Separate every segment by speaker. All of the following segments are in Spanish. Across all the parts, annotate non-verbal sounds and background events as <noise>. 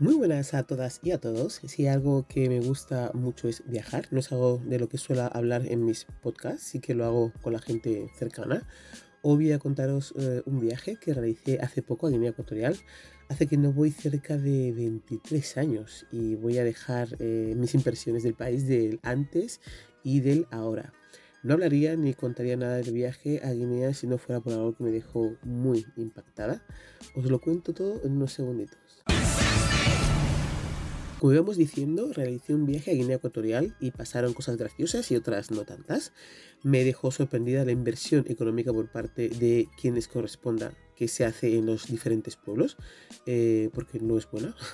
Speaker 1: Muy buenas a todas y a todos. Si algo que me gusta mucho es viajar, no es algo de lo que suelo hablar en mis podcasts, sí que lo hago con la gente cercana. Hoy voy a contaros eh, un viaje que realicé hace poco a Guinea Ecuatorial. Hace que no voy cerca de 23 años y voy a dejar eh, mis impresiones del país del antes y del ahora. No hablaría ni contaría nada del viaje a Guinea si no fuera por algo que me dejó muy impactada. Os lo cuento todo en unos segunditos. Como íbamos diciendo, realicé un viaje a Guinea Ecuatorial y pasaron cosas graciosas y otras no tantas. Me dejó sorprendida la inversión económica por parte de quienes corresponda que se hace en los diferentes pueblos, eh, porque no es buena. <laughs>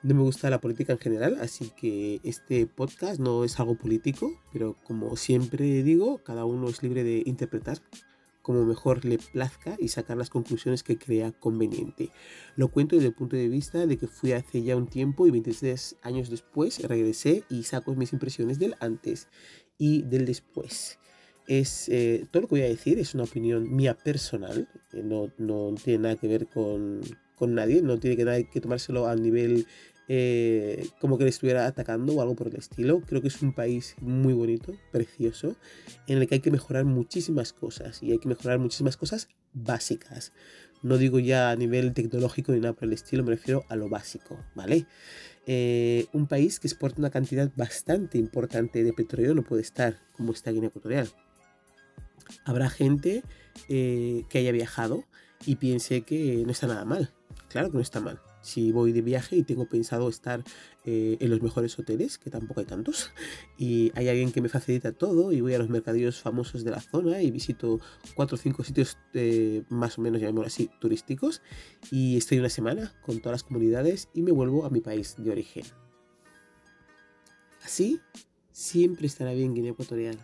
Speaker 1: No me gusta la política en general, así que este podcast no es algo político, pero como siempre digo, cada uno es libre de interpretar como mejor le plazca y sacar las conclusiones que crea conveniente. Lo cuento desde el punto de vista de que fui hace ya un tiempo y 26 años después regresé y saco mis impresiones del antes y del después. Es, eh, todo lo que voy a decir es una opinión mía personal, eh, no, no tiene nada que ver con, con nadie, no tiene que, nada que tomárselo a nivel eh, como que le estuviera atacando o algo por el estilo. Creo que es un país muy bonito, precioso, en el que hay que mejorar muchísimas cosas y hay que mejorar muchísimas cosas básicas. No digo ya a nivel tecnológico ni nada por el estilo, me refiero a lo básico, ¿vale? Eh, un país que exporta una cantidad bastante importante de petróleo no puede estar como está Guinea Ecuatorial. Habrá gente eh, que haya viajado y piense que no está nada mal. Claro que no está mal si voy de viaje y tengo pensado estar eh, en los mejores hoteles, que tampoco hay tantos, <laughs> y hay alguien que me facilita todo y voy a los mercadillos famosos de la zona y visito cuatro o cinco sitios eh, más o menos, llamémoslo así, turísticos, y estoy una semana con todas las comunidades y me vuelvo a mi país de origen. Así siempre estará bien Guinea Ecuatorial.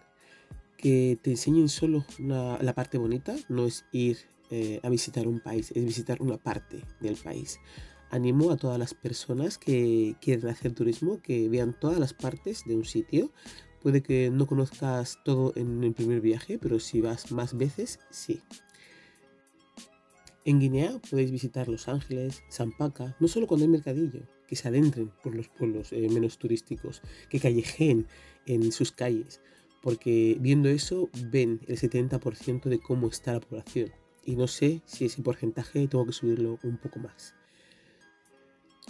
Speaker 1: Que te enseñen solo la parte bonita, no es ir eh, a visitar un país, es visitar una parte del país animo a todas las personas que quieren hacer turismo que vean todas las partes de un sitio. Puede que no conozcas todo en el primer viaje, pero si vas más veces, sí. En Guinea podéis visitar Los Ángeles, Zampaca, no solo cuando hay mercadillo, que se adentren por los pueblos eh, menos turísticos, que callejeen en sus calles, porque viendo eso ven el 70% de cómo está la población. Y no sé si ese porcentaje tengo que subirlo un poco más.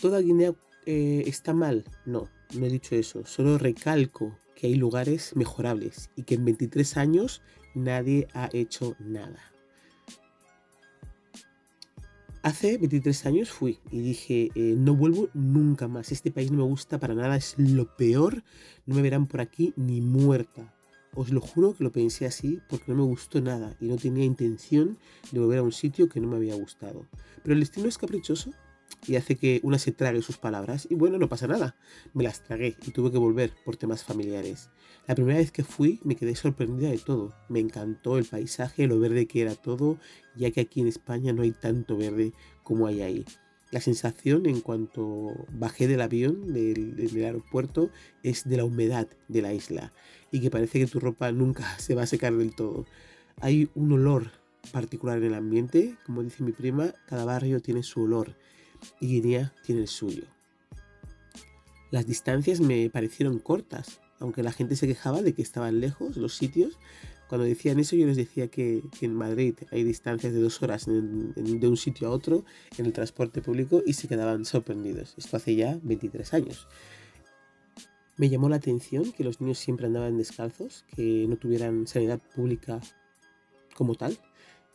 Speaker 1: ¿Toda Guinea eh, está mal? No, no he dicho eso. Solo recalco que hay lugares mejorables y que en 23 años nadie ha hecho nada. Hace 23 años fui y dije, eh, no vuelvo nunca más. Este país no me gusta para nada, es lo peor. No me verán por aquí ni muerta. Os lo juro que lo pensé así porque no me gustó nada y no tenía intención de volver a un sitio que no me había gustado. Pero el destino es caprichoso y hace que una se trague sus palabras. Y bueno, no pasa nada. Me las tragué y tuve que volver por temas familiares. La primera vez que fui me quedé sorprendida de todo. Me encantó el paisaje, lo verde que era todo, ya que aquí en España no hay tanto verde como hay ahí. La sensación en cuanto bajé del avión, del, del, aeropuerto, es de la humedad de la isla y que parece que tu ropa nunca <laughs> se va a secar del todo. Hay un olor particular en el ambiente, como dice mi prima, cada barrio tiene su olor y Guinea tiene el suyo. Las distancias me parecieron cortas, aunque la gente se quejaba de que estaban lejos los sitios. Cuando decían eso yo les decía que, en Madrid hay distancias de dos horas de un sitio a otro en el transporte público y se quedaban sorprendidos. Esto hace ya 23 años. Me llamó la atención que los niños siempre andaban descalzos, que no tuvieran sanidad pública como tal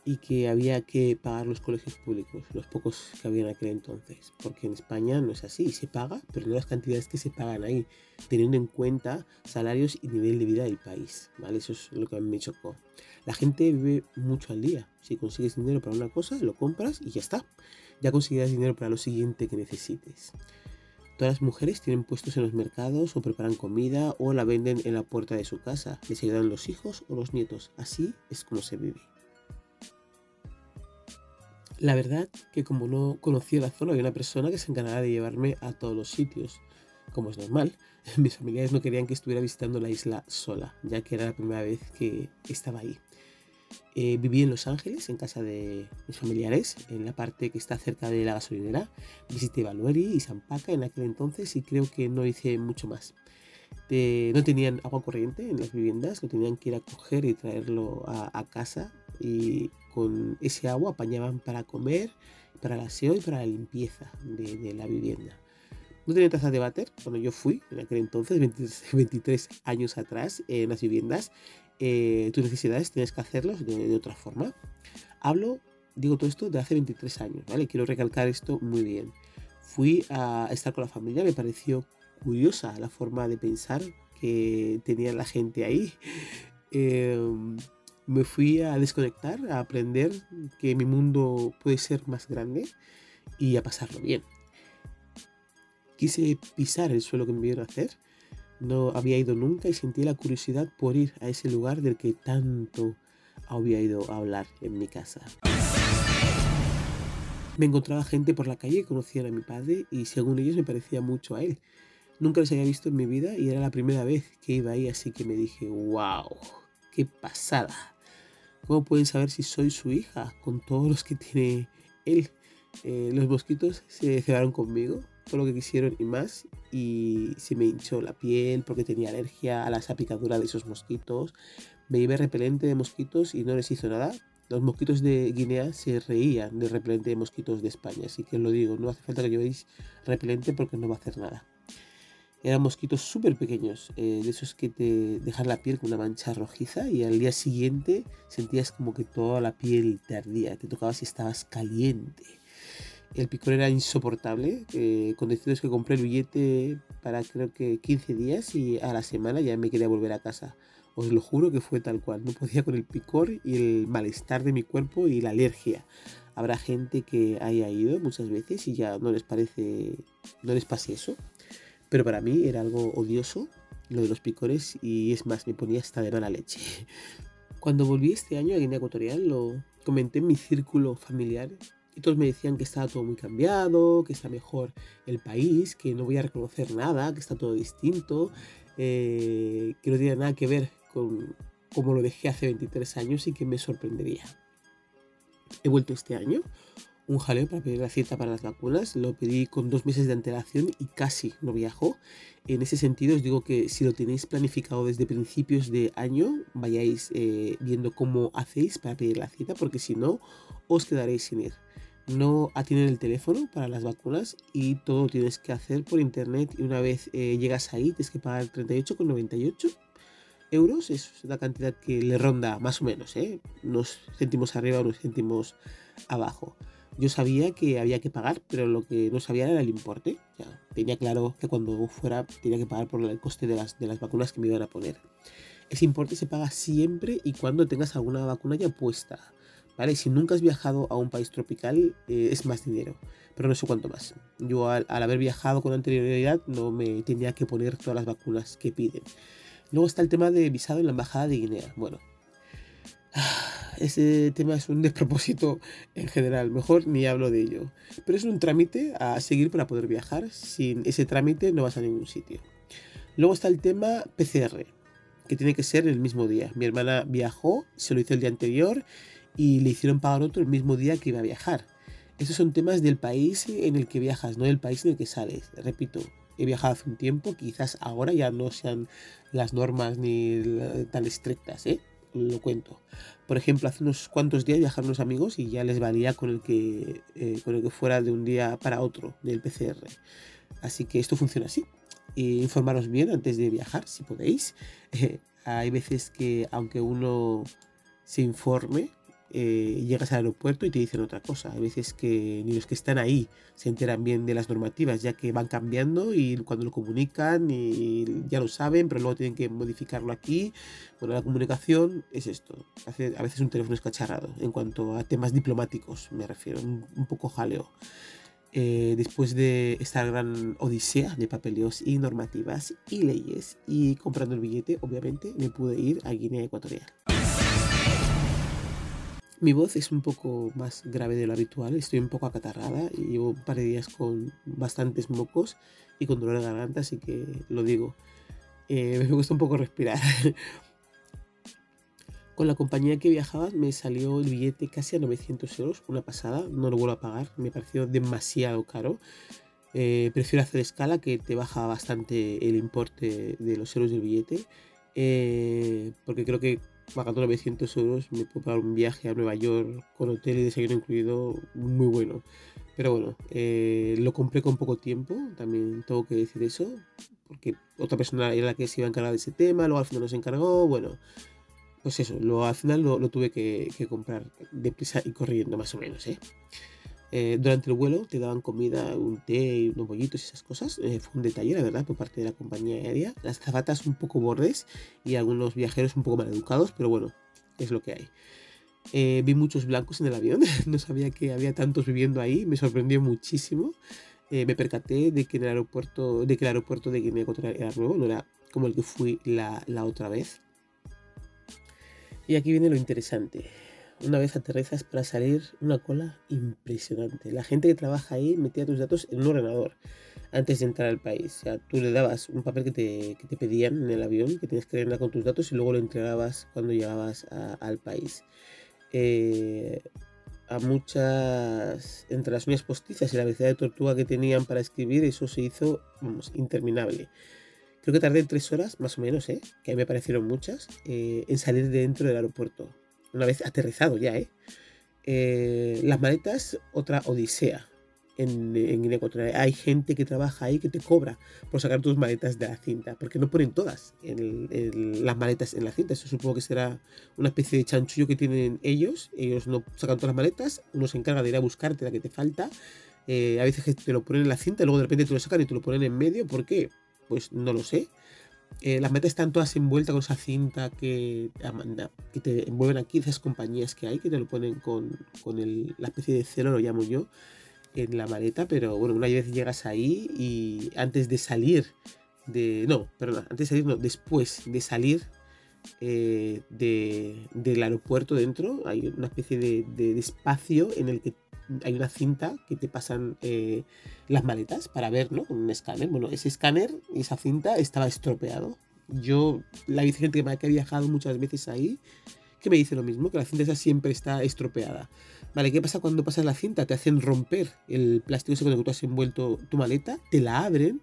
Speaker 1: y que había que pagar los colegios públicos, los pocos que había en aquel entonces, porque en España no es así, se paga, pero no las cantidades que se pagan ahí, teniendo en cuenta salarios y nivel de vida del país, ¿vale? Eso es lo que a mí me chocó. La gente vive mucho al día, si consigues dinero para una cosa, lo compras y ya está, ya conseguirás dinero para lo siguiente que necesites. Todas las mujeres tienen puestos en los mercados o preparan comida o la venden en la puerta de su casa, les ayudan los hijos o los nietos, así es como se vive. La verdad que como no conocía la zona, había una persona que se encargaba de llevarme a todos los sitios. Como es normal, <laughs> mis familiares no querían que estuviera visitando la isla sola, ya que era la primera vez que estaba ahí. Eh, viví en Los Ángeles, en casa de mis familiares, en la parte que está cerca de la gasolinera. Visité Valueri y Sampaca en aquel entonces y creo que no hice mucho más. no tenían agua corriente en las viviendas, lo tenían que ir a coger y traerlo a, casa y con ese agua apañaban para comer, para la aseo y para la limpieza de, la vivienda. No tenía taza de váter cuando yo fui, en aquel entonces, 23, años atrás, en las viviendas. Eh, tus necesidades tienes que hacerlos de, otra forma. Hablo, digo todo esto de hace 23 años, ¿vale? Quiero recalcar esto muy bien. Fui a estar con la familia, me pareció curiosa la forma de pensar que tenía la gente ahí. <laughs> Em, me fui a desconectar, a aprender que mi mundo puede ser más grande y a pasarlo bien. Quise pisar el suelo que me vieron hacer no había ido nunca y sentí la curiosidad por ir a ese lugar del que tanto había ido a hablar en mi casa. Me encontraba gente por la calle que conocían a mi padre y según ellos me parecía mucho a él. Nunca les había visto en mi vida y era la primera vez que iba ahí, así que me dije, wow, qué pasada. ¿Cómo pueden saber si soy su hija con todos los que tiene él? Eh, los mosquitos se cebaron conmigo todo lo que quisieron y más. Y se me hinchó la piel porque tenía alergia a las apicaduras de esos mosquitos. Me llevé repelente de mosquitos y no les hizo nada. Los mosquitos de Guinea se reían del repelente de mosquitos de España. Así que os lo digo, no hace falta que llevéis repelente porque no va a hacer nada. Eran mosquitos súper pequeños, eh, de esos que te dejan la piel con una mancha rojiza y al día siguiente sentías como que toda la piel te ardía, te tocaba si estabas caliente. El picor era insoportable. Eh, con deciros que compré el billete para creo que 15 días y a la semana ya me quería volver a casa. Os lo juro que fue tal cual. No podía con el picor y el malestar de mi cuerpo y la alergia. Habrá gente que haya ido muchas veces y ya no les parece, no les pase eso. Pero para mí era algo odioso lo de los picores y es más, me ponía hasta de mala leche. <laughs> Cuando volví este año a Guinea Ecuatorial lo comenté en mi círculo familiar y todos me decían que estaba todo muy cambiado, que está mejor el país, que no voy a reconocer nada, que está todo distinto, eh, que no tiene nada que ver con como lo dejé hace 23 años y que me sorprendería. He vuelto este año, un jaleo para pedir la cita para las vacunas, lo pedí con dos meses de antelación y casi no viajo. En ese sentido os digo que si lo tenéis planificado desde principios de año, vayáis eh, viendo cómo hacéis para pedir la cita, porque si no, os quedaréis sin ir no atienden el teléfono para las vacunas y todo tienes que hacer por internet y una vez eh, llegas ahí tienes que pagar 38,98 euros, es la cantidad que le ronda más o menos, ¿eh? unos céntimos arriba, unos céntimos abajo. Yo sabía que había que pagar, pero lo que no sabía era el importe. tenía claro que cuando fuera tenía que pagar por el coste de las, de las vacunas que me iban a poner. Ese importe se paga siempre y cuando tengas alguna vacuna ya puesta. Si nunca has viajado a un país tropical, eh, es más dinero, pero no sé cuánto más. Yo al, haber viajado con anterioridad no me tenía que poner todas las vacunas que piden. Luego está el tema de visado en la Embajada de Guinea. Bueno, ese tema es un despropósito en general, mejor ni hablo de ello. Pero es un trámite a seguir para poder viajar, sin ese trámite no vas a ningún sitio. Luego está el tema PCR, que tiene que ser el mismo día. Mi hermana viajó, se lo hizo el día anterior y le hicieron pagar otro el mismo día que iba a viajar. Estos son temas del país en el que viajas, no del país en el que sales. Repito, he viajado hace un tiempo, quizás ahora ya no sean las normas ni tan estrictas, ¿eh? Lo cuento. Por ejemplo, hace unos cuantos días viajaron unos amigos y ya les valía con el que, eh, con el que fuera de un día para otro del PCR. Así que esto funciona así. informaros bien antes de viajar, si podéis. <laughs> hay veces que aunque uno se informe, eh, llegas al aeropuerto y te dicen otra cosa. Hay veces que ni los que están ahí se enteran bien de las normativas, ya que van cambiando y cuando lo comunican y ya lo saben, pero luego tienen que modificarlo aquí. Bueno, la comunicación es esto. a veces un teléfono es cacharrado en cuanto a temas diplomáticos, me refiero, un, poco jaleo. Eh, después de esta gran odisea de papeleos y normativas y leyes y comprando el billete, obviamente me pude ir a Guinea Ecuatorial. Mi voz es un poco más grave de lo habitual, estoy un poco acatarrada y llevo un par de días con bastantes mocos y con dolor de garganta, así que lo digo. Eh, me gusta un poco respirar. <laughs> Con la compañía que viajaba me salió el billete casi a 900 euros, una pasada, no lo vuelvo a pagar, me pareció demasiado caro. Eh, prefiero hacer escala que te baja bastante el importe de los euros del billete, eh, porque creo que pagando 900 euros me puedo pagar un viaje a Nueva York con hotel y desayuno incluido muy bueno. Pero bueno, eh, lo compré con poco tiempo, también tengo que decir eso, porque otra persona era la que se iba a encargar de ese tema, luego al final no se encargó, bueno, pues eso, lo, al final lo, tuve que, que, comprar deprisa y corriendo más o menos, ¿eh? ¿Eh? durante el vuelo te daban comida, un té unos bollitos y esas cosas. Eh, fue un detalle, la verdad, por parte de la compañía aérea. Las zapatas un poco bordes y algunos viajeros un poco mal educados, pero bueno, es lo que hay. Eh, vi muchos blancos en el avión, <laughs> no sabía que había tantos viviendo ahí, me sorprendió muchísimo. me percaté de que, el aeropuerto, de que el aeropuerto de Guinea Ecuatorial era nuevo, no era como el que fui la, la otra vez. Y aquí viene lo interesante. Una vez aterrizas para salir, una cola impresionante. La gente que trabaja ahí metía tus datos en un ordenador antes de entrar al país. O sea, tú le dabas un papel que te, que te pedían en el avión, que tenías que rellenar con tus datos y luego lo entregabas cuando llegabas al país. Eh, a muchas, entre las uñas postizas y la velocidad de tortuga que tenían para escribir, eso se hizo, vamos, interminable. Creo que tardé tres horas, más o menos, ¿eh? que a mí me parecieron muchas, eh, en salir de dentro del aeropuerto. Una vez aterrizado ya, ¿eh? eh las maletas, otra odisea en, Guinea Ecuatorial. Hay gente que trabaja ahí que te cobra por sacar tus maletas de la cinta, porque no ponen todas las maletas en la cinta. Eso supongo que será una especie de chanchullo que tienen ellos. Ellos no sacan todas las maletas, uno se encarga de ir a buscarte la que te falta. Eh, a veces te lo ponen en la cinta, y luego de repente te lo sacan y te lo ponen en medio. ¿Por qué? pues no lo sé. Eh, las metas están todas envueltas con esa cinta que, que te envuelven aquí, esas compañías que hay, que te lo ponen con, la especie de celo, lo llamo yo, en la maleta, pero bueno, una vez llegas ahí y antes de salir, de, no, perdón, antes de salir, no, después de salir eh, del aeropuerto dentro, hay una especie de, de espacio en el que hay una cinta que te pasan eh, las maletas para ver, ¿no? Con un escáner. Bueno, ese escáner esa cinta estaba estropeado. Yo, la gente que ha viajado muchas veces ahí, que me dice lo mismo, que la cinta esa siempre está estropeada. Vale, ¿qué pasa cuando pasas la cinta? Te hacen romper el plástico ese con el que tú has envuelto tu maleta, te la abren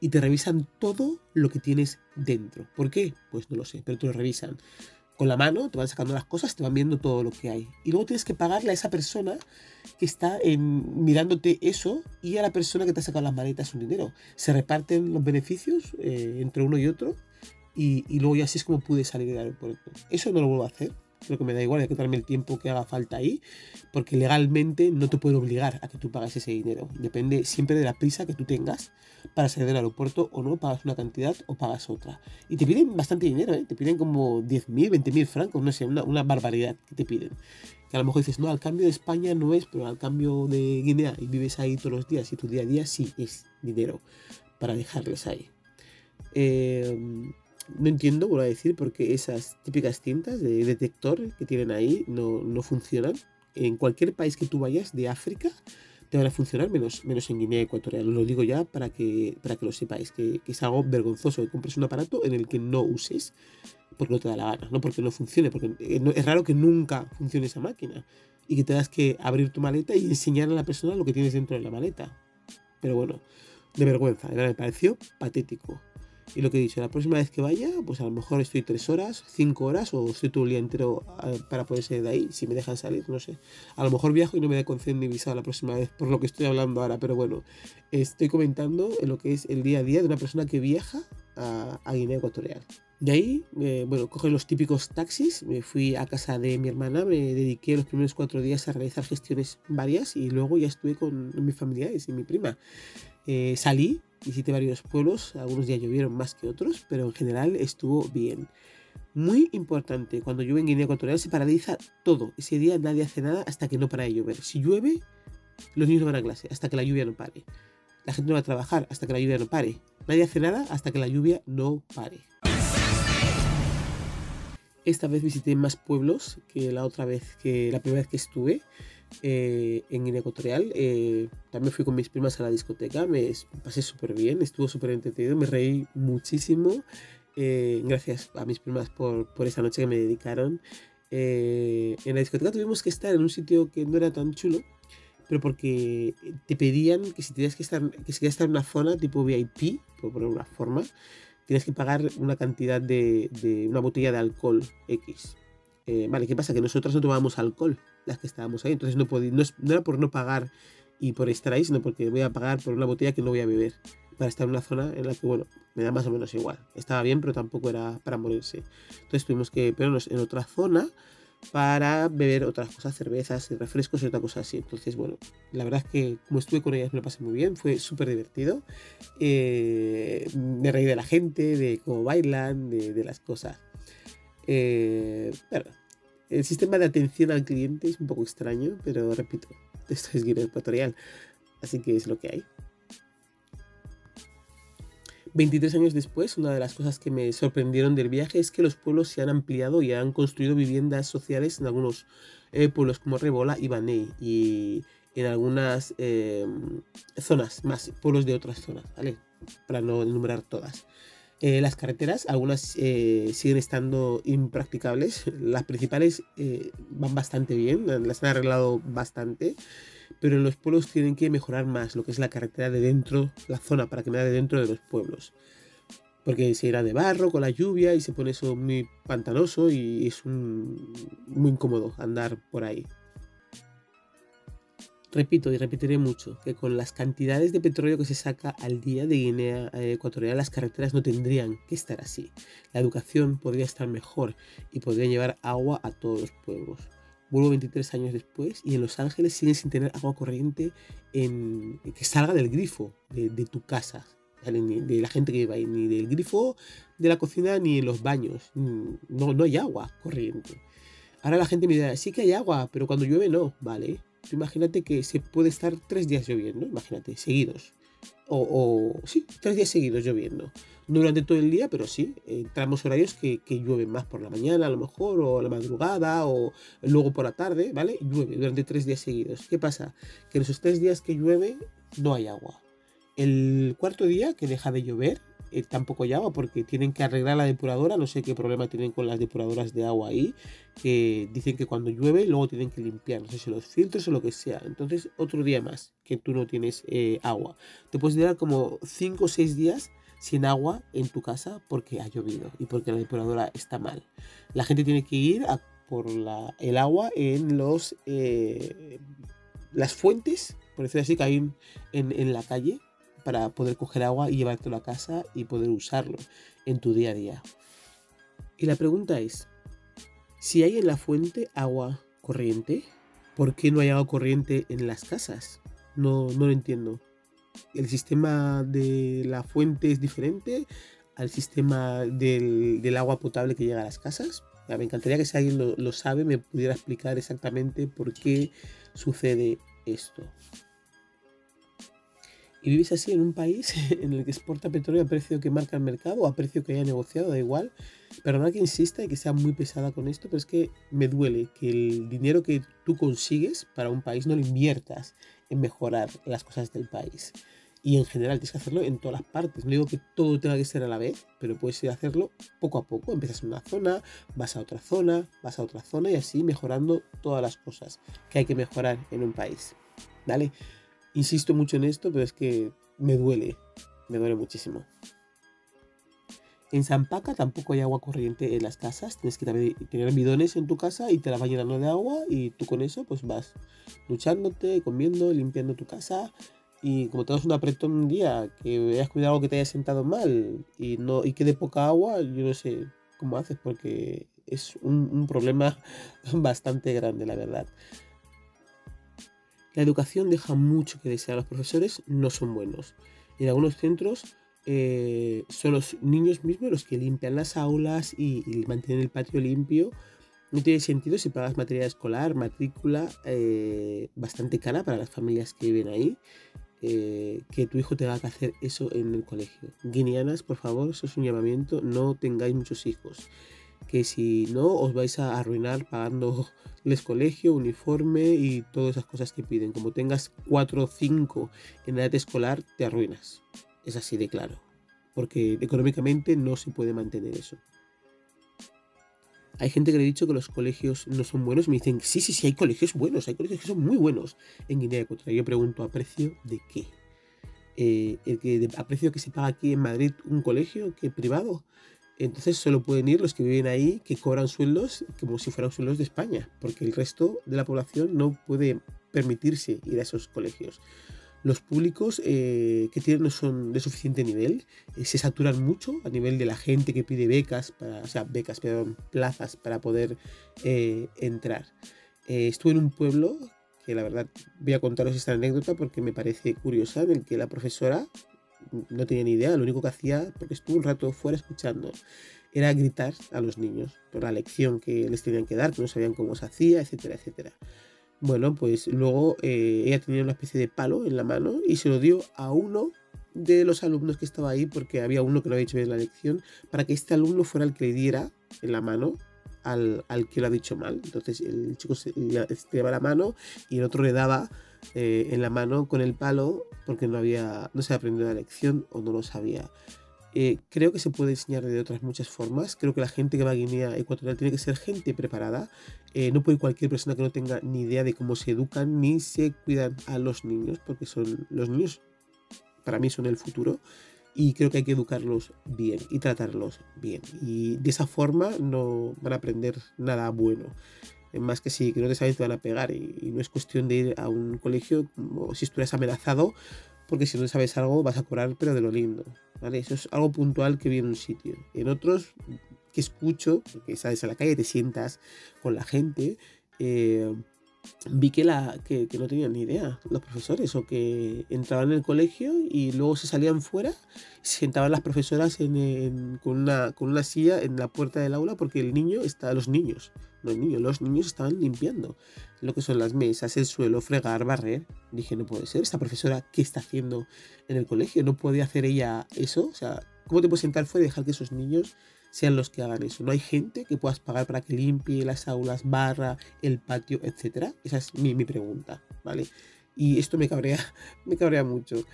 Speaker 1: y te revisan todo lo que tienes dentro. ¿Por qué? Pues no lo sé, pero te lo revisan con la mano, te van sacando las cosas, te van viendo todo lo que hay. Y luego tienes que pagarle a esa persona que está mirándote eso y a la persona que te ha sacado las maletas un dinero. Se reparten los beneficios eh, entre uno y otro y, luego ya así es como pude salir del aeropuerto. Eso no lo vuelvo a hacer creo que me da igual, que darme el tiempo que haga falta ahí, porque legalmente no te puede obligar a que tú pagues ese dinero. Depende siempre de la prisa que tú tengas para salir del aeropuerto o no, pagas una cantidad o pagas otra. Y te piden bastante dinero, ¿eh? te piden como 10.000, 20.000 francos, no sé, una, una barbaridad que te piden. Que a lo mejor dices, no, al cambio de España no es, pero al cambio de Guinea y vives ahí todos los días y tu día a día sí es dinero para dejarles ahí. Eh, no entiendo, vuelvo a decir, porque esas típicas cintas de detector que tienen ahí no, no funcionan. En cualquier país que tú vayas de África te van a funcionar, menos, menos en Guinea Ecuatorial. Lo digo ya para que, para que lo sepáis, que, es algo vergonzoso que compres un aparato en el que no uses porque no te da la gana, no porque no funcione, porque es raro que nunca funcione esa máquina y que tengas que abrir tu maleta y enseñar a la persona lo que tienes dentro de la maleta. Pero bueno, de vergüenza, me pareció patético. Y lo que he dicho, la próxima vez que vaya, pues a lo mejor estoy tres horas, cinco horas o estoy todo el día entero eh, para poder salir de ahí, si me dejan salir, no sé. A lo mejor viajo y no me da conceden ni visado la próxima vez, por lo que estoy hablando ahora, pero bueno, estoy comentando en lo que es el día a día de una persona que viaja a, Guinea Ecuatorial. De ahí, eh, bueno, coge los típicos taxis, me fui a casa de mi hermana, me dediqué los primeros cuatro días a realizar gestiones varias y luego ya estuve con mis familiares y mi prima. Eh, salí, visité varios pueblos, algunos días llovieron más que otros, pero en general estuvo bien. Muy importante, cuando llueve en Guinea Ecuatorial se paraliza todo. Ese día nadie hace nada hasta que no para de llover. Si llueve, los niños no van a clase hasta que la lluvia no pare. La gente no va a trabajar hasta que la lluvia no pare. Nadie hace nada hasta que la lluvia no pare. Esta vez visité más pueblos que la otra vez que la primera vez que estuve. Eh, en Guinea Ecuatorial. Eh, también fui con mis primas a la discoteca, me pasé súper bien, estuvo súper entretenido, me reí muchísimo. Eh, gracias a mis primas por, por esa noche que me dedicaron. Eh, en la discoteca tuvimos que estar en un sitio que no era tan chulo, pero porque te pedían que si tenías que estar, que si querías estar en una zona tipo VIP, por poner una forma, tienes que pagar una cantidad de, de una botella de alcohol X. Vale, ¿qué pasa? Que nosotros no tomábamos alcohol, las que estábamos ahí, entonces no, podía, no, era por no pagar y por estar ahí, sino porque voy a pagar por una botella que no voy a beber para estar en una zona en la que, bueno, me da más o menos igual. Estaba bien, pero tampoco era para morirse. Entonces tuvimos que ponernos en otra zona para beber otras cosas, cervezas refrescos y otra cosa así. Entonces, bueno, la verdad es que como estuve con ellas me lo pasé muy bien, fue súper divertido. Eh, me reí de la gente, de cómo bailan, de, las cosas. Eh, el sistema de atención al cliente es un poco extraño, pero repito, <laughs> esto es Guinea Ecuatorial, así que es lo que hay. 23 años después, una de las cosas que me sorprendieron del viaje es que los pueblos se han ampliado y han construido viviendas sociales en algunos eh, pueblos como Rebola y Baney y en algunas em, zonas, más pueblos de otras zonas, ¿vale? Para no enumerar todas. Eh, las carreteras, algunas eh, siguen estando impracticables, <laughs> las principales van bastante bien, las han arreglado bastante pero los pueblos tienen que mejorar más lo que es la carretera de dentro, la zona para que me de dentro de los pueblos. Porque se irá de barro con la lluvia y se pone eso muy pantanoso y es muy incómodo andar por ahí. Repito y repetiré mucho que con las cantidades de petróleo que se saca al día de Guinea eh, Ecuatorial las carreteras no tendrían que estar así. La educación podría estar mejor y podría llevar agua a todos los pueblos. Vuelvo 23 años después y en Los Ángeles siguen sin tener agua corriente en, que salga del grifo de, tu casa, de la gente que vive ahí, ni del grifo de la cocina ni en los baños. No, no hay agua corriente. Ahora la gente me dirá, sí que hay agua, pero cuando llueve no, ¿vale? Imagínate que se puede estar tres días lloviendo, imagínate, seguidos. O, sí, tres días seguidos lloviendo no durante todo el día, pero sí, entramos horarios que, que llueven más por la mañana a lo mejor, o a la madrugada, o luego por la tarde, ¿vale? Llueve durante tres días seguidos. ¿Qué pasa? Que en esos tres días que llueve no hay agua. El cuarto día que deja de llover, eh, tampoco agua porque tienen que arreglar la depuradora, no sé qué problema tienen con las depuradoras de agua ahí, que dicen que cuando llueve luego tienen que limpiar, no sé si los filtros o lo que sea. Entonces otro día más que tú no tienes eh, agua. Te puedes dar como cinco o seis días sin agua en tu casa porque ha llovido y porque la depuradora está mal. La gente tiene que ir por el agua en los eh, las fuentes, por decirlo así, que hay en, en, la calle para poder coger agua y llevártelo a casa y poder usarlo en tu día a día. Y la pregunta es, si hay en la fuente agua corriente, ¿por qué no hay agua corriente en las casas? No, no lo entiendo el sistema de la fuente es diferente al sistema del, agua potable que llega a las casas. me encantaría que si alguien lo, lo, sabe me pudiera explicar exactamente por qué sucede esto. Y vives así en un país <laughs> en el que exporta petróleo a precio que marca el mercado o a precio que haya negociado, da igual. Perdona que insista y que sea muy pesada con esto, pero es que me duele que el dinero que tú consigues para un país no lo inviertas en mejorar las cosas del país. Y en general tienes que hacerlo en todas las partes. No digo que todo tenga que ser a la vez, pero puedes ir a hacerlo poco a poco. Empiezas en una zona, vas a otra zona, vas a otra zona y así mejorando todas las cosas que hay que mejorar en un país. ¿Vale? Insisto mucho en esto, pero es que me duele, me duele muchísimo. En Zampaca tampoco hay agua corriente en las casas. Tienes que tener bidones en tu casa y te la van llenando de agua y tú con eso pues vas duchándote, comiendo, limpiando tu casa. Y como tengas un apretón un día, que veas cuidado que te haya sentado mal y no y quede poca agua, yo no sé cómo haces porque es un problema <laughs> bastante grande, la verdad. La educación deja mucho que desear. Los profesores no son buenos. En algunos centros eh, son los niños mismos los que limpian las aulas y, mantienen el patio limpio. No tiene sentido si pagas material escolar, matrícula eh, bastante cara para las familias que viven ahí, eh, que tu hijo tenga que hacer eso en el colegio. Guineanas, por favor, eso es un llamamiento, no tengáis muchos hijos, que si no os vais a arruinar pagando <laughs> les colegio, uniforme y todas esas cosas que piden. Como tengas 4 o 5 en edad escolar, te arruinas. Es así de claro. Porque económicamente no se puede mantener eso. Hay gente que le he dicho que los colegios no son buenos me dicen, sí, sí, sí, hay colegios buenos, hay colegios que son muy buenos en Guinea Ecuatorial. Yo pregunto, ¿a precio de qué? Eh, el que, ¿A precio que se paga aquí en Madrid un colegio que privado? Entonces solo pueden ir los que viven ahí, que cobran sueldos como si fueran sueldos de España, porque el resto de la población no puede permitirse ir a esos colegios. Los públicos eh, que tienen no son de suficiente nivel, eh, se saturan mucho a nivel de la gente que pide becas, para, o sea, becas, perdón, plazas para poder eh, entrar. estuve en un pueblo que la verdad voy a contaros esta anécdota porque me parece curiosa, en el que la profesora no tenía ni idea, lo único que hacía, porque estuvo un rato fuera escuchando, era gritar a los niños por la lección que les tenían que dar, que no sabían cómo se hacía, etcétera, etcétera. Bueno, pues luego eh, ella tenía una especie de palo en la mano y se lo dio a uno de los alumnos que estaba ahí, porque había uno que no había hecho bien la lección, para que este alumno fuera el que le diera en la mano al, que lo ha dicho mal. Entonces el chico se le la mano y el otro le daba eh, en la mano con el palo porque no había no se había aprendido la lección o no lo sabía. Eh, creo que se puede enseñar de otras muchas formas. Creo que la gente que va a Guinea Ecuatorial tiene que ser gente preparada. Eh, no puede ir cualquier persona que no tenga ni idea de cómo se educan ni se cuidan a los niños, porque son los niños, para mí, son el futuro. Y creo que hay que educarlos bien y tratarlos bien. Y de esa forma no van a aprender nada bueno más que si que no te sabes te van a pegar y, no es cuestión de ir a un colegio como si estuvieras amenazado porque si no sabes algo vas a cobrar pero de lo lindo ¿vale? eso es algo puntual que vi en un sitio en otros que escucho porque sales a la calle te sientas con la gente eh, vi que, la, que, no tenían ni idea los profesores o que entraban en el colegio y luego se salían fuera se sentaban las profesoras con, una, con una silla en la puerta del aula porque el niño está, los niños, los niños, los niños estaban limpiando lo que son las mesas, el suelo, fregar, barrer. Dije, no puede ser, esta profesora, ¿qué está haciendo en el colegio? ¿No puede hacer ella eso? O sea, ¿cómo te puedes sentar fuera dejar que esos niños sean los que hagan eso. No hay gente que puedas pagar para que limpie las aulas, barra, el patio, etcétera. Esa es mi, pregunta, ¿vale? Y esto me cabrea, <laughs> me cabrea mucho.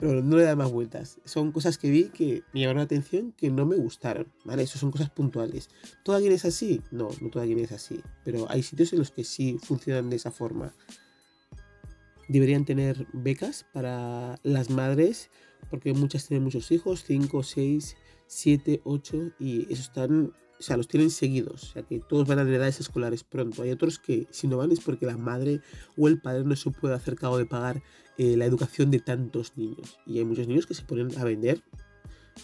Speaker 1: Pero no le da más vueltas. Son cosas que vi que me llamaron la atención que no me gustaron, ¿vale? Eso son cosas puntuales. ¿Toda Guinea es así? No, no toda Guinea es así. Pero hay sitios en los que sí funcionan de esa forma. Deberían tener becas para las madres, porque muchas tienen muchos hijos, 5, 6, 7, 8 y esos están, o sea, los tienen seguidos, o sea, que todos van a edades escolares pronto. Hay otros que si no van es porque la madre o el padre no se puede hacer cargo de pagar eh, la educación de tantos niños. Y hay muchos niños que se ponen a vender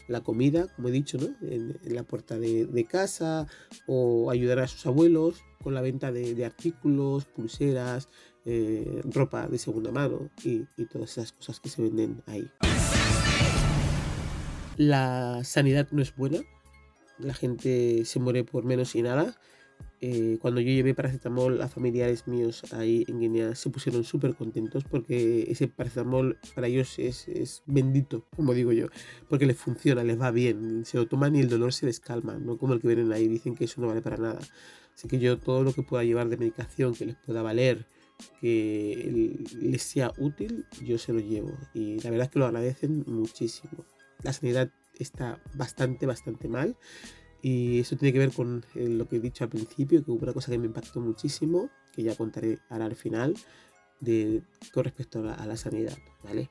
Speaker 1: la comida, como he dicho, ¿no? en, la puerta de, casa o ayudar a sus abuelos con la venta de, artículos, pulseras, eh, ropa de segunda mano y todas esas cosas que se venden ahí. La sanidad no es buena, la gente se muere por menos y nada. Eh, cuando yo llevé paracetamol a familiares míos ahí en Guinea se pusieron súper contentos porque ese paracetamol para ellos es, bendito, como digo yo, porque les funciona, les va bien, se lo toman y el dolor se les calma, no como el que vienen ahí, dicen que eso no vale para nada. Así que yo todo lo que pueda llevar de medicación que les pueda valer, que les sea útil, yo se lo llevo y la verdad es que lo agradecen muchísimo la sanidad está bastante, bastante mal. Y eso tiene que ver con eh, lo que he dicho al principio, que hubo una cosa que me impactó muchísimo, que ya contaré ahora al final, de, con respecto a la sanidad, ¿vale?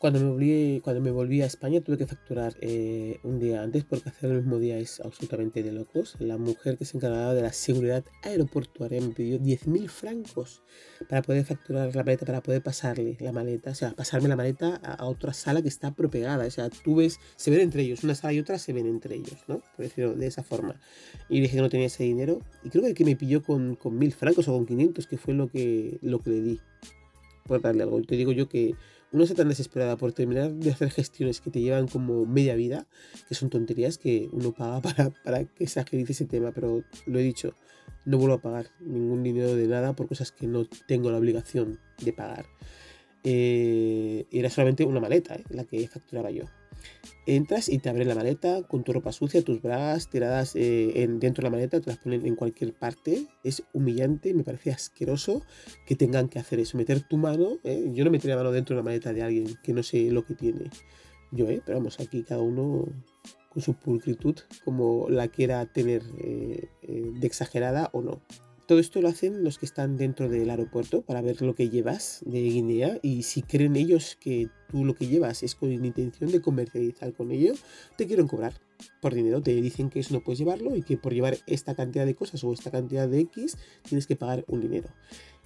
Speaker 1: Cuando me volví, cuando me volví a España tuve que facturar eh, un día antes porque hacer el mismo día es absolutamente de locos. La mujer que se encargaba de la seguridad aeroportuaria me pidió 10.000 francos para poder facturar la maleta, para poder pasarle la maleta, o sea, pasarme la maleta a, otra sala que está propegada. O sea, tú ves, se ven entre ellos, una sala y otra se ven entre ellos, ¿no? Por decirlo de esa forma. Y dije que no tenía ese dinero y creo que me pilló con, con 1.000 francos o con 500, que fue lo que, lo que le di por darle algo. Te digo yo que uno está tan desesperada por terminar de hacer gestiones que te llevan como media vida, que son tonterías que uno paga <laughs> para, para que se agilice ese tema, pero lo he dicho, no vuelvo a pagar ningún dinero de nada por cosas que no tengo la obligación de pagar. Eh, era solamente una maleta eh, la que facturaba yo. Entras y te abren la maleta con tu ropa sucia, tus bragas tiradas eh, en, dentro de la maleta, te las ponen en cualquier parte. Es humillante, me parece asqueroso que tengan que hacer eso, meter tu mano. Eh, yo no metería mano dentro de la maleta de alguien que no sé lo que tiene. Yo, eh, pero vamos, aquí cada uno con su pulcritud como la quiera tener eh, de exagerada o no. Todo esto lo hacen los que están dentro del aeropuerto para ver lo que llevas de Guinea y si creen ellos que tú lo que llevas es con intención de comercializar con ello, te quieren cobrar por dinero. Te dicen que eso no puedes llevarlo y que por llevar esta cantidad de cosas o esta cantidad de X tienes que pagar un dinero.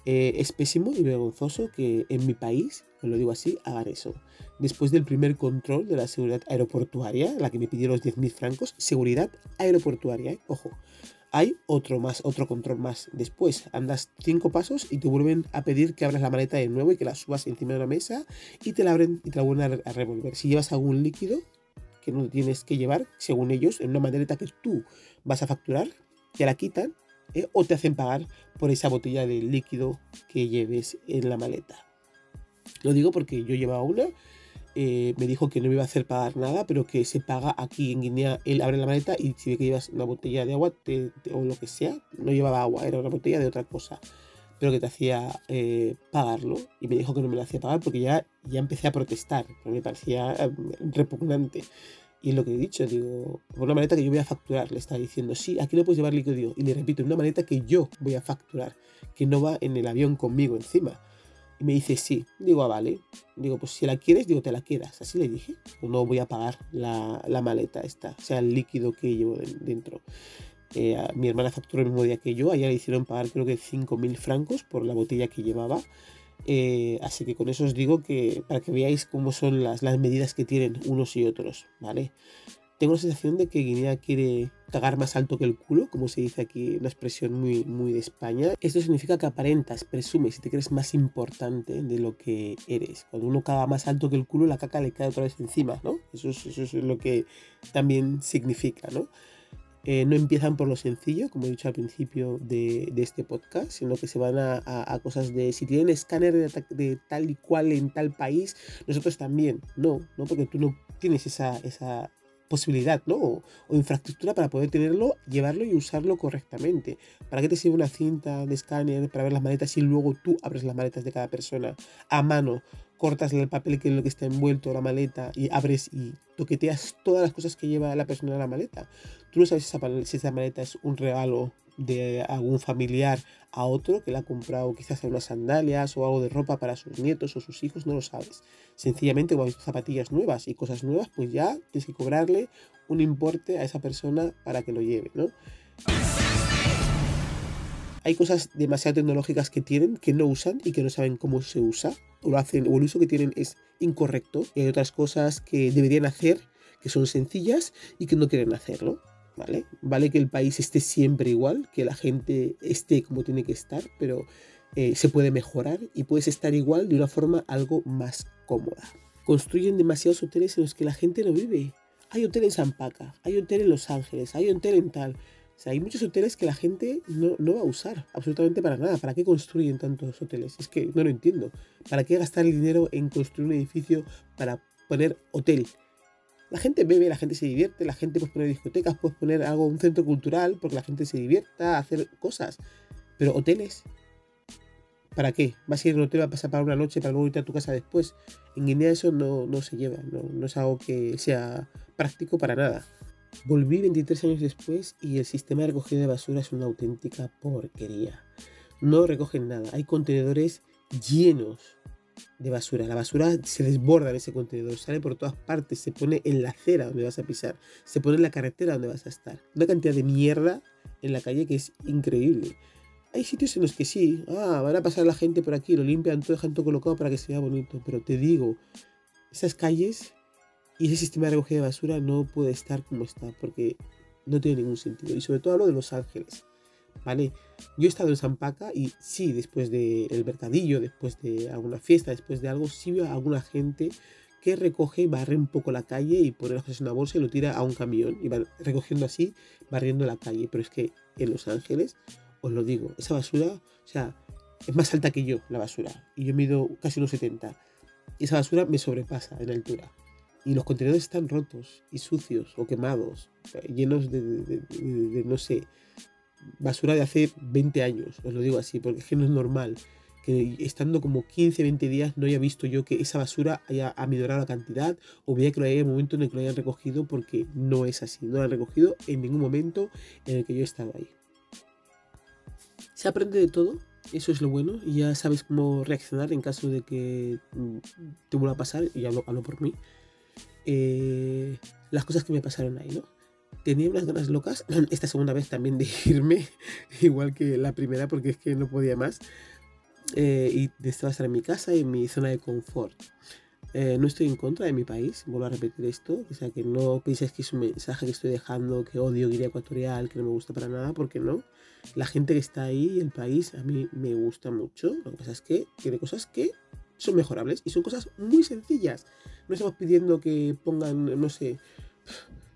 Speaker 1: Eh, es pésimo y vergonzoso que en mi país, lo digo así, hagan eso. Después del primer control de la seguridad aeroportuaria, la que me pidieron los 10.000 francos, seguridad aeroportuaria, ¿eh? ojo, hay otro más, otro control más. Después andas cinco pasos y te vuelven a pedir que abras la maleta de nuevo y que la subas encima de la mesa y te la abren y te la vuelven a, revolver. Si llevas algún líquido que no tienes que llevar, según ellos, en una maleta que tú vas a facturar, te la quitan ¿eh? o te hacen pagar por esa botella de líquido que lleves en la maleta. Lo digo porque yo llevaba una eh, me dijo que no me iba a hacer pagar nada, pero que se paga aquí en Guinea. Él abre la maleta y si ve que llevas una botella de agua o lo que sea, no llevaba agua, era una botella de otra cosa, pero que te hacía eh, pagarlo. Y me dijo que no me lo hacía pagar porque ya, ya empecé a protestar, me parecía eh, repugnante. Y lo que he dicho, digo, una maleta que yo voy a facturar, le está diciendo, sí, aquí no puedes llevar líquido. Y le repito, una maleta que yo voy a facturar, que no va en el avión conmigo encima. Y me dice, sí. Digo, ah, vale. Digo, pues si la quieres, digo, te la quedas. Así le dije. No voy a pagar la, la maleta esta, o sea, el líquido que llevo dentro. Eh, mi hermana facturó el mismo día que yo. Allá le hicieron pagar creo que 5.000 francos por la botella que llevaba. Eh, así que con eso os digo que para que veáis cómo son las, las medidas que tienen unos y otros, ¿vale? tengo la sensación de que Guinea quiere cagar más alto que el culo, como se dice aquí, una expresión muy, muy de España. Esto significa que aparentas, presumes y te crees más importante de lo que eres. Cuando uno caga más alto que el culo, la caca le cae otra vez encima, ¿no? Eso es, eso es lo que también significa, ¿no? Eh, no empiezan por lo sencillo, como he dicho al principio de, de este podcast, sino que se van a, a, cosas de si tienen escáner de, de, tal y cual en tal país, nosotros también. No, no porque tú no tienes esa, esa posibilidad, ¿no? O, infraestructura para poder tenerlo, llevarlo y usarlo correctamente. ¿Para qué te sirve una cinta de escáner para ver las maletas y luego tú abres las maletas de cada persona a mano? Cortas el papel que es lo que está envuelto la maleta y abres y toqueteas todas las cosas que lleva la persona en la maleta. Tú no sabes si esa maleta es un regalo de algún familiar a otro que le ha comprado quizás unas sandalias o algo de ropa para sus nietos o sus hijos, no lo sabes. Sencillamente cuando hay zapatillas nuevas y cosas nuevas, pues ya tienes que cobrarle un importe a esa persona para que lo lleve, ¿no? Hay cosas demasiado tecnológicas que tienen, que no usan y que no saben cómo se usa, o lo hacen, o el uso que tienen es incorrecto, y hay otras cosas que deberían hacer, que son sencillas y que no quieren hacerlo. ¿vale? Vale que el país esté siempre igual, que la gente esté como tiene que estar, pero eh, se puede mejorar y puedes estar igual de una forma algo más cómoda. Construyen demasiados hoteles en los que la gente no vive. Hay hotel en San Paca, hay hotel en Los Ángeles, hay hotel en tal. Hay muchos hoteles que la gente no, no, va a usar absolutamente para nada. ¿Para qué construyen tantos hoteles? Es que no lo entiendo. ¿Para qué gastar el dinero en construir un edificio para poner hotel? La gente bebe, la gente se divierte, la gente puede poner discotecas, puede poner algo, un centro cultural, porque la gente se divierta, hacer cosas. Pero hoteles, ¿para qué? Vas a ir a un hotel, a pasar para una noche, para luego irte a tu casa después. En Guinea eso no, no se lleva, no, no es algo que sea práctico para nada. Volví 23 años después y el sistema de recogida de basura es una auténtica porquería. No recogen nada, hay contenedores llenos de basura. La basura se desborda en ese contenedor, sale por todas partes, se pone en la acera donde vas a pisar, se pone en la carretera donde vas a estar. Una cantidad de mierda en la calle que es increíble. Hay sitios en los que sí, ah, van a pasar la gente por aquí, lo limpian todo, dejan todo colocado para que se vea bonito. Pero te digo, esas calles y ese sistema de recogida de basura no puede estar como está, porque no tiene ningún sentido. Y sobre todo hablo de Los Ángeles. ¿vale? Yo he estado en San Paca y sí, después del mercadillo, después de alguna fiesta, después de algo, sí veo a alguna gente que recoge y barre un poco la calle y pone las cosas en una bolsa y lo tira a un camión y va recogiendo así, barriendo la calle. Pero es que en Los Ángeles, os lo digo, esa basura, o sea, es más alta que yo la basura y yo mido casi unos 70. Y esa basura me sobrepasa en altura. Y los contenedores están rotos y sucios o quemados, llenos de no sé, basura de hace 20 años, os lo digo así, porque es que no es normal que estando como 15, 20 días no haya visto yo que esa basura haya aminorado la cantidad o vea que no haya momento en el que lo hayan recogido porque no es así, no lo han recogido en ningún momento en el que yo he estado ahí. Se aprende de todo, eso es lo bueno, y ya sabes cómo reaccionar en caso de que mm, te vuelva a pasar, y hablo, hablo por mí. Eh, las cosas que me pasaron ahí, ¿no? Tenía unas ganas locas, <clears throat> esta segunda vez también de irme, <laughs> igual que la primera, porque es que no podía más. Eh, y estaba estar en mi casa, en mi zona de confort. Eh, no estoy en contra de mi país, vuelvo a repetir esto, o sea que no penséis que es un mensaje que estoy dejando, que odio Guinea Ecuatorial, que no me gusta para nada, porque no. La gente que está ahí, el país, a mí me gusta mucho. Lo que pasa es que tiene cosas que son mejorables y son cosas muy sencillas. No estamos pidiendo que pongan, no sé,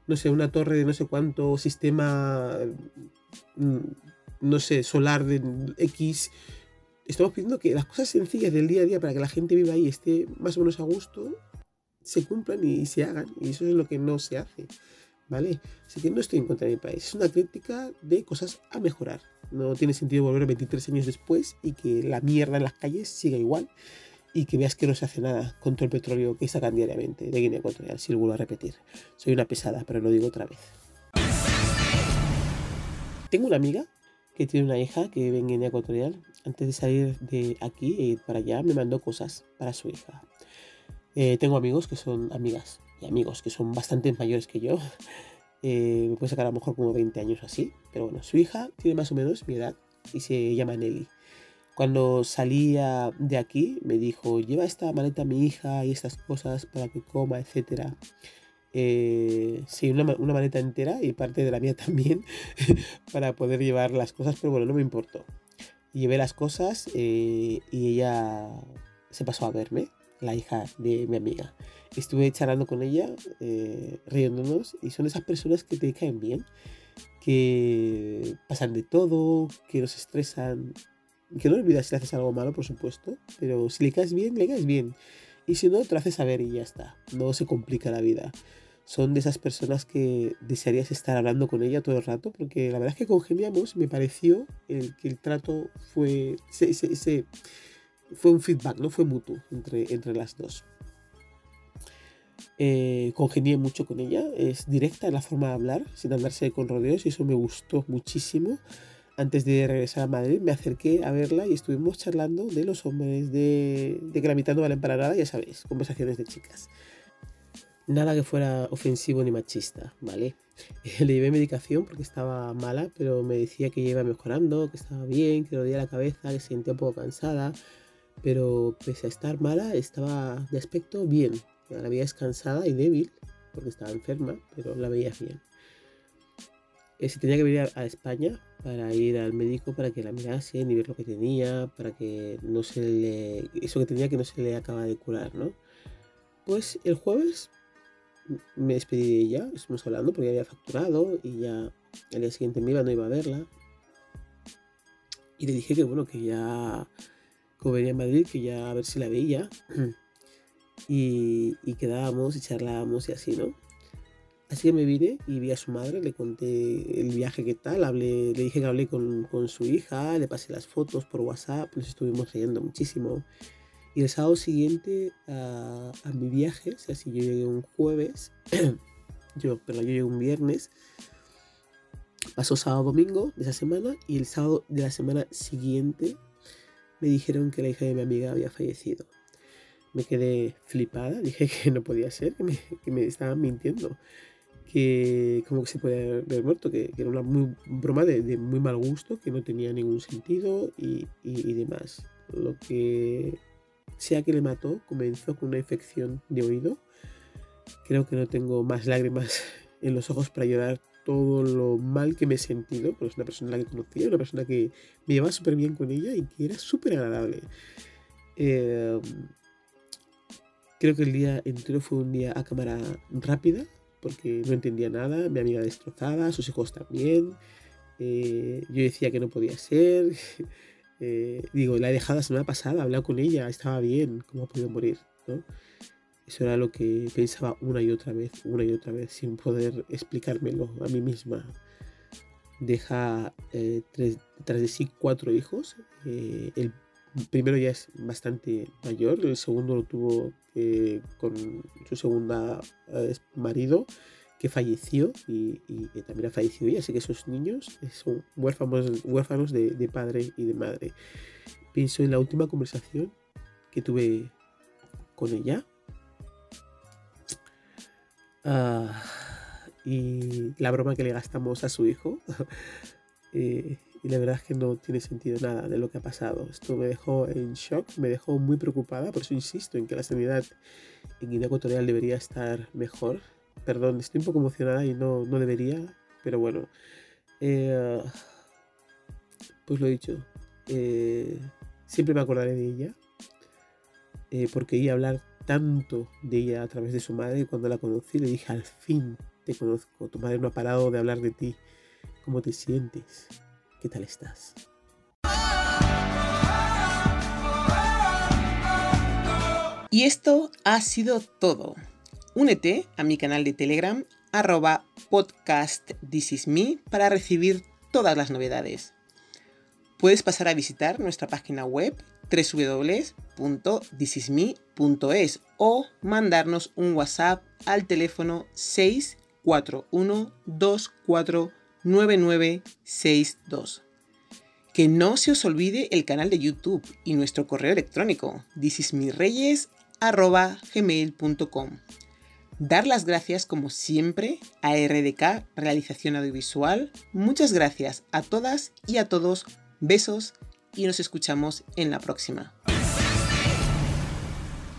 Speaker 1: no sé, una torre de no sé cuánto sistema, mm, no sé, solar de X estamos pidiendo que las cosas sencillas del día a día para que la gente viva ahí esté más o menos a gusto, se cumplan y se hagan. Y eso es lo que no se hace. ¿Vale? Así que no estoy en contra de mi país. Es una crítica de cosas a mejorar. No tiene sentido volver 23 años después y que la mierda en las calles siga igual y que veas que no se hace nada con todo el petróleo que sacan diariamente de Guinea Ecuatorial, si lo vuelvo a repetir. Soy una pesada, pero lo digo otra vez. Tengo una amiga que tiene una hija que vive en Guinea Ecuatorial. Antes de salir de aquí e ir para allá, me mandó cosas para su hija. Eh, tengo amigos que son amigas y amigos que son bastante mayores que yo. <laughs> Eh, me puede sacar a lo mejor como 20 años o así. Pero bueno, su hija tiene más o menos mi edad y se llama Nelly. Cuando salía de aquí me dijo, lleva esta maleta a mi hija y estas cosas para que coma, etcétera. Eh, sí, una, una, maleta entera y parte de la mía <laughs> también para poder llevar las cosas, pero bueno, no me importó. Llevé las cosas eh, y ella se pasó a verme, la hija de mi amiga. Estuve charlando con ella, eh, riéndonos, y son esas personas que te caen bien, que pasan de todo, que nos estresan, que no olvidas si le haces algo malo, por supuesto, pero si le caes bien, le caes bien. Y si no, te lo haces saber y ya está. No se complica la vida. Son de esas personas que desearías estar hablando con ella todo el rato, porque la verdad es que congeniamos, me pareció el, que el trato fue, se, fue un feedback, no fue mutuo entre, entre las dos. Eh, congenié mucho con ella, es directa en la forma de hablar, sin andarse con rodeos, y eso me gustó muchísimo antes de regresar a Madrid, me acerqué a verla y estuvimos charlando de los hombres, de, de que la mitad no valen para nada, ya sabéis, conversaciones de chicas. Nada que fuera ofensivo ni machista, ¿vale? <laughs> Le llevé medicación porque estaba mala, pero me decía que iba mejorando, que estaba bien, que le dolía la cabeza, que se sentía un poco cansada, pero pese a estar mala, estaba de aspecto bien. La veías cansada y débil, porque estaba enferma, pero la veías bien. Eh, si tenía que venir a España, para ir al médico para que la mirasen y ver lo que tenía, para que no se le. Eso que tenía que no se le acaba de curar, ¿no? Pues el jueves me despedí de ella, estuvimos hablando porque ya había facturado y ya al día siguiente me iba, no iba a verla. Y le dije que bueno, que ya, como venía a Madrid, que ya a ver si la veía. <clears throat> Y, y quedábamos y charlábamos y así, ¿no? Así que me vine y vi a su madre, le conté el viaje que tal, hablé, le dije que hablé con, con su hija, le pasé las fotos por WhatsApp, nos estuvimos riendo muchísimo. Y el sábado siguiente a, a mi viaje, o sea, si yo llegué un jueves, <clears throat> yo, pero yo llegué un viernes, pasó sábado domingo de esa semana y el sábado de la semana siguiente me dijeron que la hija de mi amiga había fallecido. Me quedé flipada, <laughs> dije que no podía ser, que me, que me estaban mintiendo que como que se puede haber muerto, que, era una muy, broma de, muy mal gusto, que no tenía ningún sentido y, demás. Lo que sea que le mató, comenzó con una infección de oído. Creo que no tengo más lágrimas <laughs> en los ojos para llorar todo lo mal que me he sentido, porque es una persona la que conocía, una persona que me llevaba súper bien con ella y que era súper agradable. Eh, creo que el día entero fue un día a cámara rápida, porque no entendía nada, mi amiga destrozada, sus hijos también. Eh, yo decía que no podía ser. <laughs> Eh, digo, la he dejado la semana pasada, he hablado con ella, estaba bien, ¿cómo ha podido morir? ¿no? Eso era lo que pensaba una y otra vez, una y otra vez, sin poder explicármelo a mí misma. Deja eh, tras de sí cuatro hijos. el primero ya es bastante mayor, el segundo lo tuvo eh, con su segunda eh, marido que falleció y, también ha fallecido ella, así que esos niños son huérfanos, huérfanos de, padre y de madre. Pienso en la última conversación que tuve con ella. Ah, y la broma que le gastamos a su hijo. <laughs> Eh, y la verdad es que no tiene sentido nada de lo que ha pasado. Esto me dejó en shock, me dejó muy preocupada, por eso insisto en que la sanidad en Guinea Ecuatorial debería estar mejor. Perdón, estoy un poco emocionada y no, no debería, pero bueno. Eh, pues lo dicho, eh, siempre me acordaré de ella, porque iba a hablar tanto de ella a través de su madre. Cuando la conocí le dije, al fin te conozco, tu madre no ha parado de hablar de ti. ¿Cómo te sientes? ¿Qué tal estás?
Speaker 2: Y esto ha sido todo. Únete a mi canal de Telegram arroba podcast para recibir todas las novedades. Puedes pasar a visitar nuestra página web www.thisisme.es o mandarnos un WhatsApp al teléfono 64124 9962. Que no se os olvide el canal de YouTube y nuestro correo electrónico thisismireyes.gmail.com Dar las gracias como siempre a RDK Realización Audiovisual. Muchas gracias a todas y a todos. Besos y nos escuchamos en la próxima.